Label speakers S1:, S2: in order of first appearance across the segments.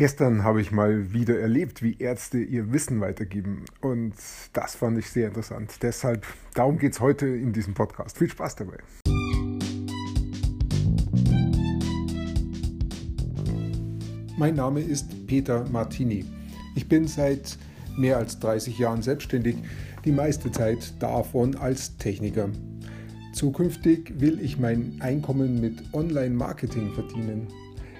S1: Gestern habe ich mal wieder erlebt, wie Ärzte ihr Wissen weitergeben. Und das fand ich sehr interessant. Deshalb, darum geht es heute in diesem Podcast. Viel Spaß dabei. Mein Name ist Peter Martini. Ich bin seit mehr als 30 Jahren selbstständig, die meiste Zeit davon als Techniker. Zukünftig will ich mein Einkommen mit Online-Marketing verdienen.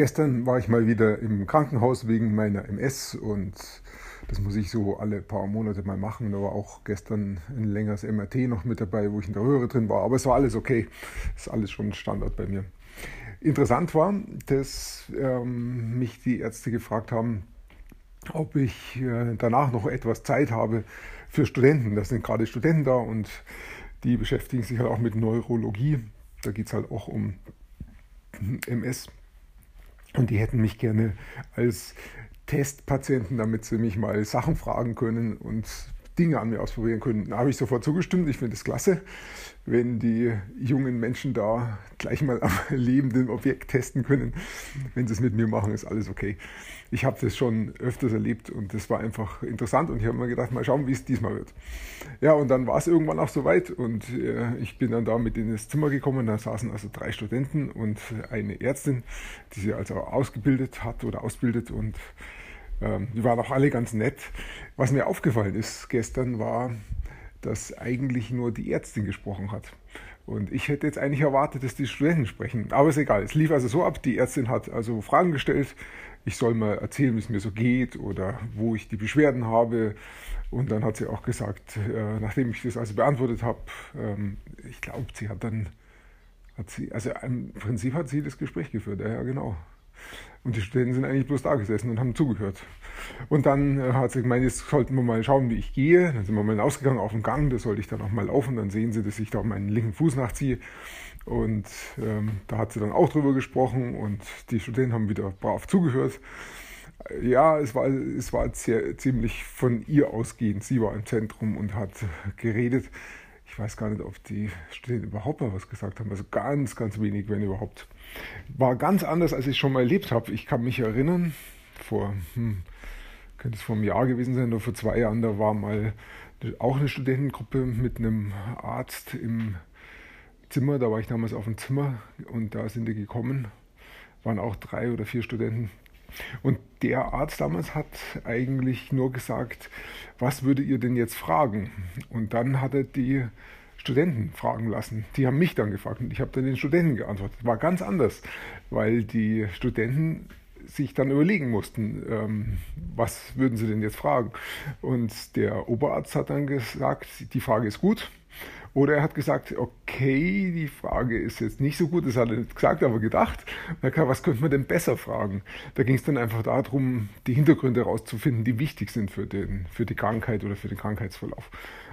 S1: Gestern war ich mal wieder im Krankenhaus wegen meiner MS und das muss ich so alle paar Monate mal machen. Da war auch gestern ein längeres MRT noch mit dabei, wo ich in der Röhre drin war. Aber es war alles okay. Ist alles schon Standard bei mir. Interessant war, dass ähm, mich die Ärzte gefragt haben, ob ich äh, danach noch etwas Zeit habe für Studenten. Das sind gerade Studenten da und die beschäftigen sich halt auch mit Neurologie. Da geht es halt auch um MS. Und die hätten mich gerne als Testpatienten, damit sie mich mal Sachen fragen können und Dinge an mir ausprobieren können. Da habe ich sofort zugestimmt. Ich finde es klasse, wenn die jungen Menschen da gleich mal am lebenden Objekt testen können. Wenn sie es mit mir machen, ist alles okay. Ich habe das schon öfters erlebt und das war einfach interessant und ich habe mir gedacht, mal schauen, wie es diesmal wird. Ja, und dann war es irgendwann auch soweit und äh, ich bin dann da mit in das Zimmer gekommen. Da saßen also drei Studenten und eine Ärztin, die sie also ausgebildet hat oder ausbildet und ähm, die waren auch alle ganz nett. Was mir aufgefallen ist gestern war, dass eigentlich nur die Ärztin gesprochen hat. Und ich hätte jetzt eigentlich erwartet, dass die Studenten sprechen. Aber ist egal. Es lief also so ab, die Ärztin hat also Fragen gestellt. Ich soll mal erzählen, wie es mir so geht oder wo ich die Beschwerden habe. Und dann hat sie auch gesagt, äh, nachdem ich das also beantwortet habe, ähm, ich glaube, sie hat dann, hat sie, also im Prinzip hat sie das Gespräch geführt. Ja, ja genau. Und die Studenten sind eigentlich bloß da gesessen und haben zugehört. Und dann äh, hat sie gemeint, jetzt sollten wir mal schauen, wie ich gehe. Dann sind wir mal ausgegangen auf den Gang, da sollte ich dann auch mal laufen. Dann sehen sie, dass ich da meinen linken Fuß nachziehe. Und ähm, da hat sie dann auch drüber gesprochen und die Studenten haben wieder brav zugehört. Ja, es war, es war sehr, ziemlich von ihr ausgehend. Sie war im Zentrum und hat geredet. Ich weiß gar nicht, ob die Studenten überhaupt mal was gesagt haben. Also ganz, ganz wenig, wenn überhaupt. War ganz anders, als ich schon mal erlebt habe. Ich kann mich erinnern, vor, hm, könnte es vor einem Jahr gewesen sein oder vor zwei Jahren, da war mal auch eine Studentengruppe mit einem Arzt im Zimmer. Da war ich damals auf dem Zimmer und da sind die gekommen. Waren auch drei oder vier Studenten. Und der Arzt damals hat eigentlich nur gesagt, was würdet ihr denn jetzt fragen? Und dann hat er die Studenten fragen lassen. Die haben mich dann gefragt und ich habe dann den Studenten geantwortet. War ganz anders, weil die Studenten sich dann überlegen mussten, ähm, was würden sie denn jetzt fragen. Und der Oberarzt hat dann gesagt, die Frage ist gut. Oder er hat gesagt, okay, die Frage ist jetzt nicht so gut, das hat er nicht gesagt, aber gedacht. Was könnte man denn besser fragen? Da ging es dann einfach darum, die Hintergründe herauszufinden, die wichtig sind für, den, für die Krankheit oder für den Krankheitsverlauf.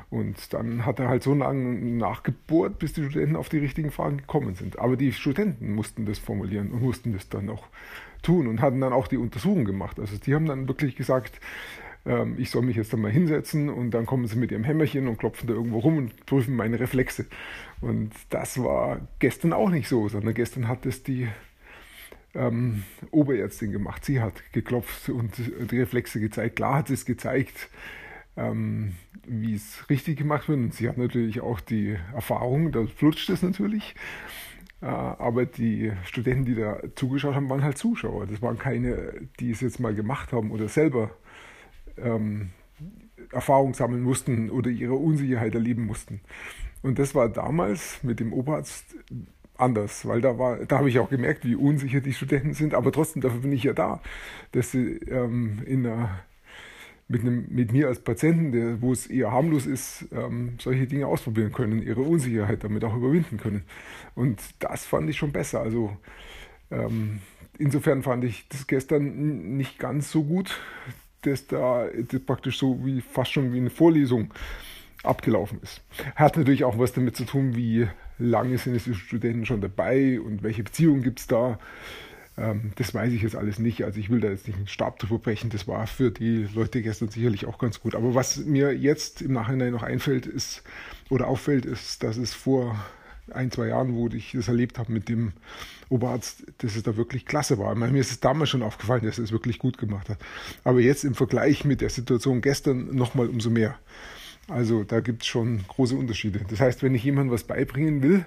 S1: Und dann hat er halt so lange nachgebohrt, bis die Studenten auf die richtigen Fragen gekommen sind. Aber die Studenten mussten das formulieren und mussten das dann auch tun und hatten dann auch die Untersuchung gemacht. Also die haben dann wirklich gesagt, ähm, ich soll mich jetzt dann mal hinsetzen und dann kommen sie mit ihrem Hämmerchen und klopfen da irgendwo rum und prüfen meine Reflexe. Und das war gestern auch nicht so, sondern gestern hat es die ähm, Oberärztin gemacht. Sie hat geklopft und die Reflexe gezeigt. Klar hat sie es gezeigt, ähm, wie es richtig gemacht wird. Und sie hat natürlich auch die Erfahrung, da flutscht es natürlich. Äh, aber die Studenten, die da zugeschaut haben, waren halt Zuschauer. Das waren keine, die es jetzt mal gemacht haben oder selber ähm, Erfahrung sammeln mussten oder ihre Unsicherheit erleben mussten. Und das war damals mit dem Oberarzt anders, weil da war, da habe ich auch gemerkt, wie unsicher die Studenten sind, aber trotzdem, dafür bin ich ja da, dass sie ähm, in einer mit, einem, mit mir als Patienten, der, wo es eher harmlos ist, ähm, solche Dinge ausprobieren können, ihre Unsicherheit damit auch überwinden können. Und das fand ich schon besser. Also ähm, insofern fand ich das gestern nicht ganz so gut, dass da das praktisch so wie fast schon wie eine Vorlesung abgelaufen ist. Hat natürlich auch was damit zu tun, wie lange sind die Studenten schon dabei und welche Beziehungen gibt es da. Ähm, das weiß ich jetzt alles nicht. Also ich will da jetzt nicht einen Stab drüber brechen. Das war für die Leute gestern sicherlich auch ganz gut. Aber was mir jetzt im Nachhinein noch einfällt, ist oder auffällt, ist, dass es vor ein, zwei Jahren, wo ich das erlebt habe mit dem Oberarzt, dass es da wirklich klasse war. Meine, mir ist es damals schon aufgefallen, dass er es wirklich gut gemacht hat. Aber jetzt im Vergleich mit der Situation gestern nochmal umso mehr. Also da gibt es schon große Unterschiede. Das heißt, wenn ich jemandem was beibringen will,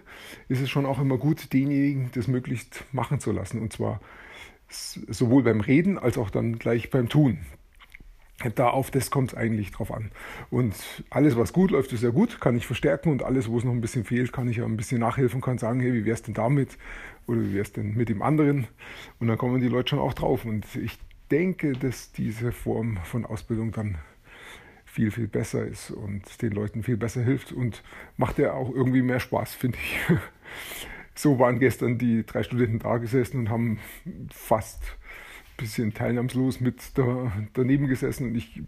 S1: ist es schon auch immer gut, denjenigen das möglichst machen zu lassen. Und zwar sowohl beim Reden als auch dann gleich beim Tun. Da auf das kommt es eigentlich drauf an. Und alles, was gut läuft, ist ja gut, kann ich verstärken und alles, wo es noch ein bisschen fehlt, kann ich ja ein bisschen nachhelfen, kann sagen, hey, wie wär's denn damit? Oder wie wär's denn mit dem anderen? Und dann kommen die Leute schon auch drauf. Und ich denke, dass diese Form von Ausbildung dann viel, viel besser ist und den Leuten viel besser hilft und macht ja auch irgendwie mehr Spaß, finde ich. So waren gestern die drei Studenten da gesessen und haben fast bisschen teilnahmslos mit da, daneben gesessen und ich,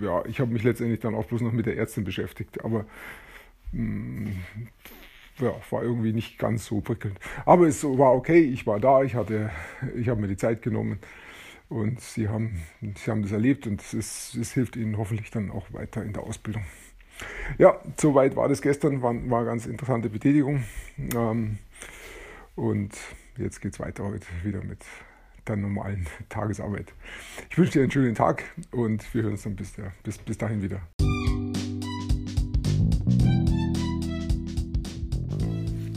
S1: ja, ich habe mich letztendlich dann auch bloß noch mit der Ärztin beschäftigt, aber mh, mm, ja, war irgendwie nicht ganz so prickelnd. Aber es war okay, ich war da, ich hatte, ich habe mir die Zeit genommen und sie haben, sie haben das erlebt und es, es hilft ihnen hoffentlich dann auch weiter in der Ausbildung. Ja, soweit war das gestern, war, war eine ganz interessante Betätigung. Ähm, und jetzt geht es weiter heute wieder mit der normalen Tagesarbeit. Ich wünsche dir einen schönen Tag und wir hören uns dann bis, bis, bis dahin wieder.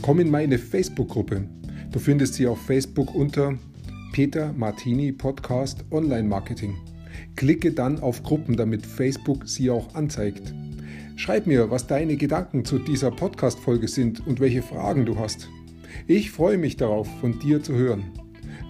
S1: Komm in meine Facebook-Gruppe. Du findest sie auf Facebook unter Peter Martini Podcast Online Marketing. Klicke dann auf Gruppen, damit Facebook sie auch anzeigt. Schreib mir, was deine Gedanken zu dieser Podcast-Folge sind und welche Fragen du hast. Ich freue mich darauf, von dir zu hören.